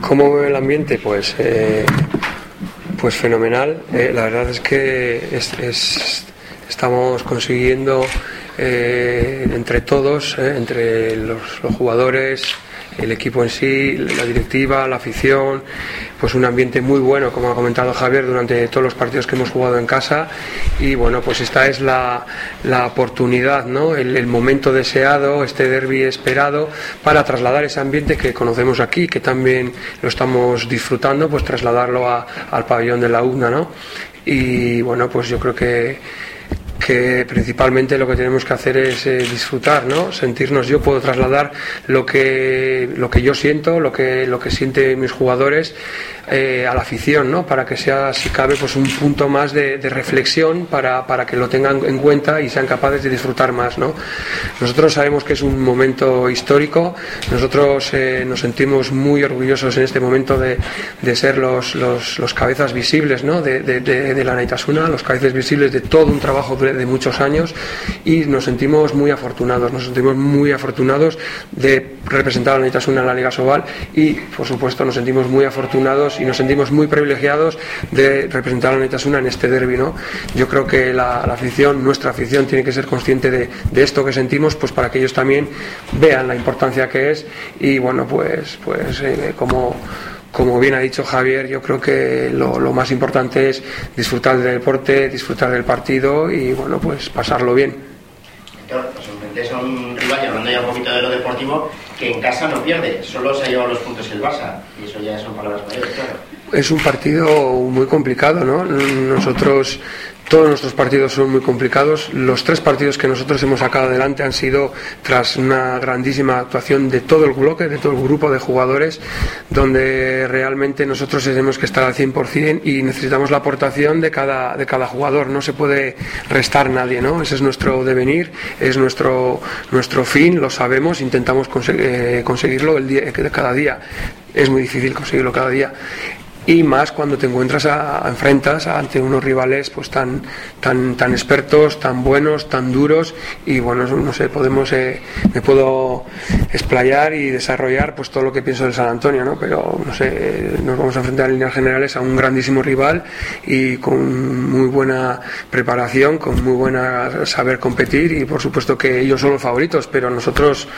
¿Cómo ve el ambiente? Pues, eh, pues fenomenal. Eh, la verdad es que es, es, estamos consiguiendo eh, entre todos, entre los jugadores, el equipo en sí, la directiva, la afición, pues un ambiente muy bueno, como ha comentado Javier, durante todos los partidos que hemos jugado en casa. Y bueno, pues esta es la, la oportunidad, ¿no? El, momento deseado, este derby esperado, para trasladar ese ambiente que conocemos aquí, que también lo estamos disfrutando, pues trasladarlo al pabellón de la UNA, ¿no? Y bueno, pues yo creo que que principalmente lo que tenemos que hacer es eh, disfrutar, ¿no? Sentirnos, yo puedo trasladar lo que, lo que yo siento, lo que, lo que sienten mis jugadores eh, a la afición, ¿no? Para que sea, si cabe, pues un punto más de, de, reflexión para, para que lo tengan en cuenta y sean capaces de disfrutar más, ¿no? Nosotros sabemos que es un momento histórico, nosotros eh, nos sentimos muy orgullosos en este momento de, de ser los, los, los, cabezas visibles, ¿no? De, de la Naitasuna, los cabezas visibles de todo un trabajo de muchos años y nos sentimos muy afortunados, nos sentimos muy afortunados de representar a la en la Liga Sobal y por supuesto nos sentimos muy afortunados y nos sentimos muy privilegiados de representar a la en este derby. ¿no? Yo creo que la, la, afición, nuestra afición, tiene que ser consciente de, de, esto que sentimos, pues para que ellos también vean la importancia que es y bueno, pues, pues eh, como como bien ha dicho Javier, yo creo que lo, más importante es disfrutar del deporte, disfrutar del partido y bueno, pues pasarlo bien. Claro, pues a un rival, y hablando ya un poquito de lo deportivo, que en casa no pierde, solo se ha llevado los puntos el Barça, y eso ya son palabras mayores, claro. Es un partido muy complicado, ¿no? Nosotros todos nuestros partidos son muy complicados. Los tres partidos que nosotros hemos sacado adelante han sido tras una grandísima actuación de todo el bloque, de todo el grupo de jugadores, donde realmente nosotros tenemos que estar al 100% y necesitamos la aportación de cada, de cada jugador. No se puede restar nadie, ¿no? Ese es nuestro devenir, es nuestro, nuestro fin, lo sabemos, intentamos eh, conseguirlo el día, cada día. Es muy difícil conseguirlo cada día y más cuando te encuentras a, enfrentas ante unos rivales pues tan tan tan expertos tan buenos tan duros. Y bueno no sé podemos eh, me puedo explayar y desarrollar pues todo lo que pienso del San Antonio no pero no sé nos vamos a enfrentar en líneas generales a un grandísimo rival y con muy buena preparación con muy buena saber competir y por supuesto que ellos son los favoritos pero nosotros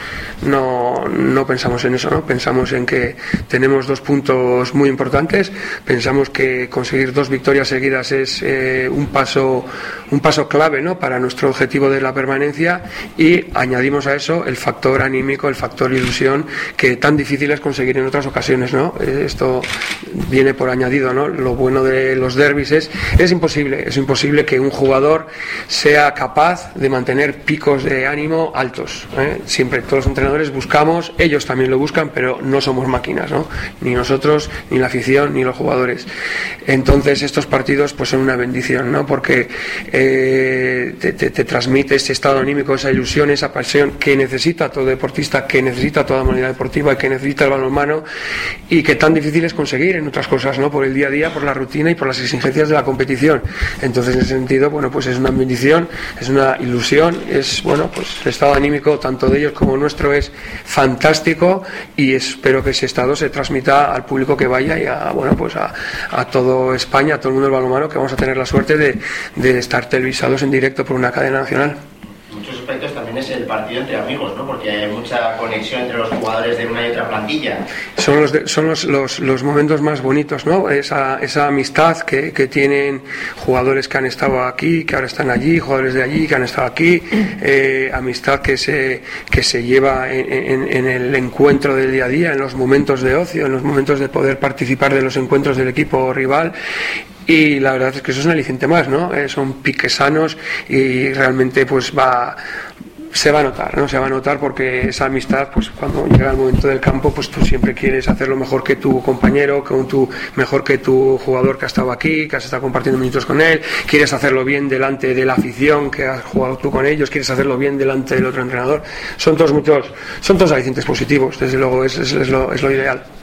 no no pensamos en eso no pensamos en que tenemos dos puntos muy importantes pensamos que conseguir dos victorias seguidas es eh, un paso un paso clave ¿no? para nuestro objetivo de la permanencia y añadimos a eso el factor anímico, el factor ilusión que tan difícil es conseguir en otras ocasiones. ¿no? Esto viene por añadido. ¿no? Lo bueno de los derbis es, es imposible, es imposible que un jugador sea capaz de mantener picos de ánimo altos. ¿eh? Siempre todos los entrenadores buscamos, ellos también lo buscan, pero no somos máquinas, ¿no? ni nosotros, ni la afición, ni los jugadores. Entonces estos partidos pues son una bendición, ¿no? porque eh, te, te, te, transmite ese estado anímico, esa ilusión, esa pasión que necesita todo deportista, que necesita toda humanidad deportiva, que necesita el balonmano y que tan difícil es conseguir en otras cosas, ¿no? por el día a día, por la rutina y por las exigencias de la competición. Entonces en ese sentido, bueno, pues es una bendición, es una ilusión, es bueno, pues el estado anímico tanto de ellos como nuestro es fantástico y espero que ese estado se transmita al público que vaya y a, bueno, pues a, a todo España, a todo el mundo del balonmano, que vamos a tener la suerte de, de estar televisados en directo por una cadena nacional. Es el partido entre amigos, ¿no? Porque hay mucha conexión entre los jugadores de una y otra plantilla. Son los, de, son los, los, los, momentos más bonitos, ¿no? Esa, esa amistad que, que, tienen jugadores que han estado aquí, que ahora están allí, jugadores de allí que han estado aquí, eh, amistad que se, que se lleva en, en, en, el encuentro del día a día, en los momentos de ocio, en los momentos de poder participar de los encuentros del equipo rival y la verdad es que eso es un aliciente más, ¿no? Eh, son piques sanos y realmente pues va se va a notar, ¿no? Se va a notar porque esa amistad, pues cuando llega el momento del campo, pues tú siempre quieres hacerlo mejor que tu compañero, con tu, mejor que tu jugador que ha estado aquí, que has estado compartiendo minutos con él, quieres hacerlo bien delante de la afición que has jugado tú con ellos, quieres hacerlo bien delante del otro entrenador. Son todos muchos, son todos alicientes positivos, desde luego es, es, es, lo, es lo ideal.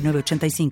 906985.